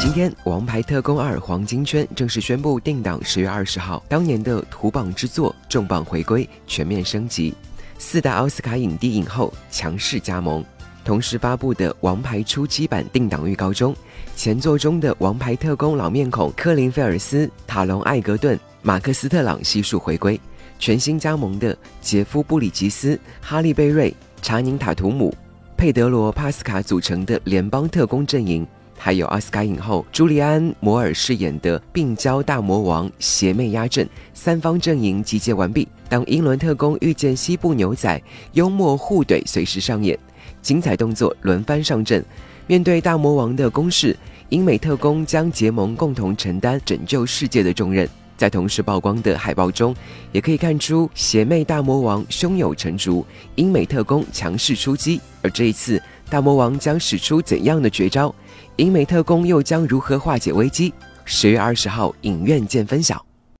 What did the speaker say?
今天，《王牌特工二：黄金圈》正式宣布定档十月二十号。当年的土榜之作重磅回归，全面升级，四大奥斯卡影帝影后强势加盟。同时发布的《王牌》初期版定档预告中，前作中的王牌特工老面孔科林·菲尔斯、塔隆·艾格顿、马克·斯特朗悉数回归。全新加盟的杰夫·布里吉斯、哈利·贝瑞、查宁·塔图姆、佩德罗·帕斯卡组成的联邦特工阵营，还有奥斯卡影后朱利安·摩尔饰演的病娇大魔王邪魅压阵，三方阵营集结完毕。当英伦特工遇见西部牛仔，幽默互怼随时上演，精彩动作轮番上阵。面对大魔王的攻势，英美特工将结盟，共同承担拯救世界的重任。在同时曝光的海报中，也可以看出邪魅大魔王胸有成竹，英美特工强势出击。而这一次，大魔王将使出怎样的绝招？英美特工又将如何化解危机？十月二十号，影院见分晓。